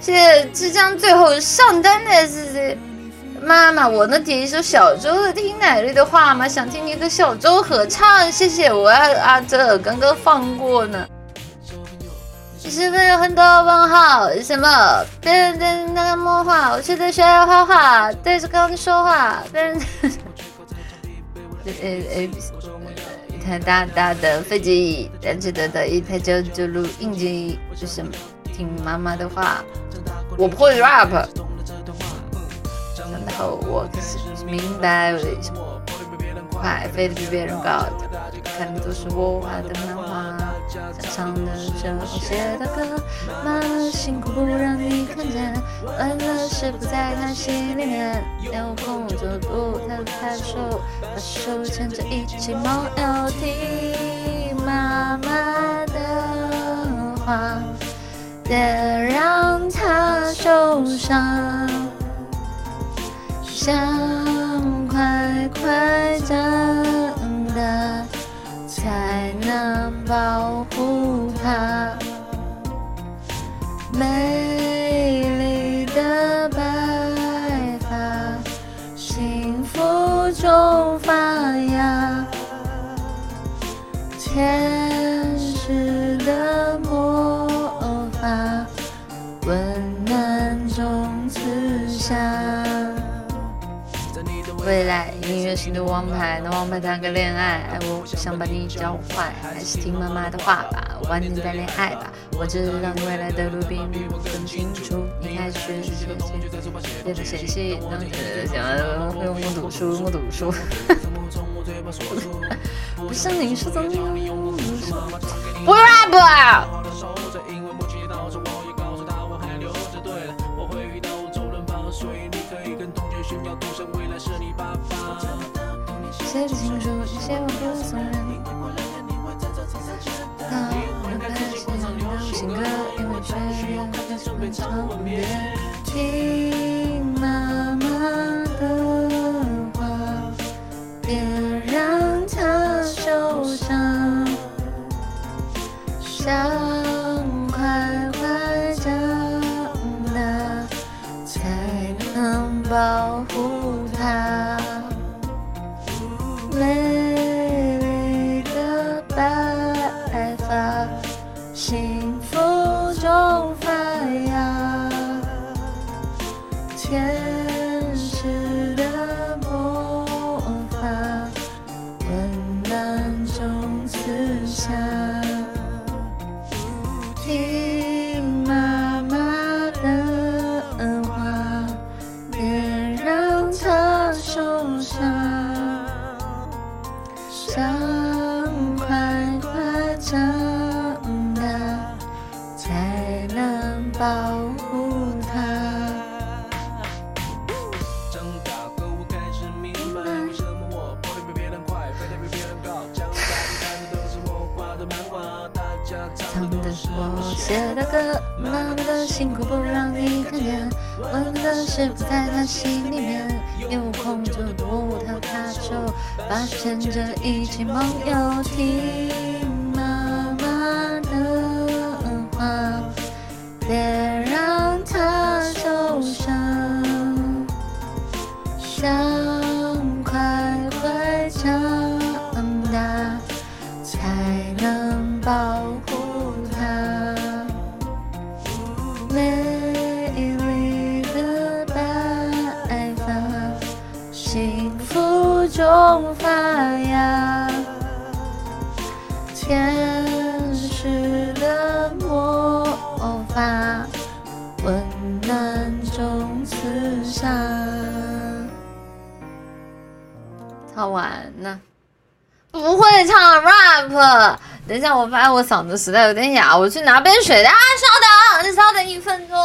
谢谢即将最后上单的是谁？妈妈，我能点一首小周的《听奶绿的话》吗？想听你和小周合唱，谢谢。我要啊，这刚刚放过呢。你是不是有很多问号？什么？别人在那魔画，我却在学画画，对着钢琴说话。别人，呃呃，一台大大的飞机，燃起的的一台九九路印机，是什么？听妈妈的话，我不会 rap。然后我明白为什么快飞得比别人高，看的都是我画的漫画，唱的是我写的歌。妈妈辛苦不让你看见，快乐是不在他心里面。有空就多看看手，把手牵着一起梦游。听妈妈的话，别让她受伤。想快快长大，才能保护她。美未来音乐是的王牌，那王牌谈个恋爱，我不想把你教坏，还是听妈妈的话吧，晚点再恋爱吧。我知道你未来的路比你更清楚，你开始学习写信，写的写信，然后想要我读书，我 读书，不是你说的那样，不 rap。写着情书，写完不送人。当我开始流行歌，因为学院开始会唱别听妈妈的话，别让她受伤。想快快长大，才能保护天唱的是我写的歌，妈妈的辛苦不让你看见，温暖是不在她心里面。有空就多和她手，把牵着一起梦游。听妈妈的话，别中发芽。天使的魔法，温暖中慈祥。唱完呢？不会唱 rap。等一下，我发现我嗓子实在有点哑，我去拿杯水。啊，稍等，稍等一分钟。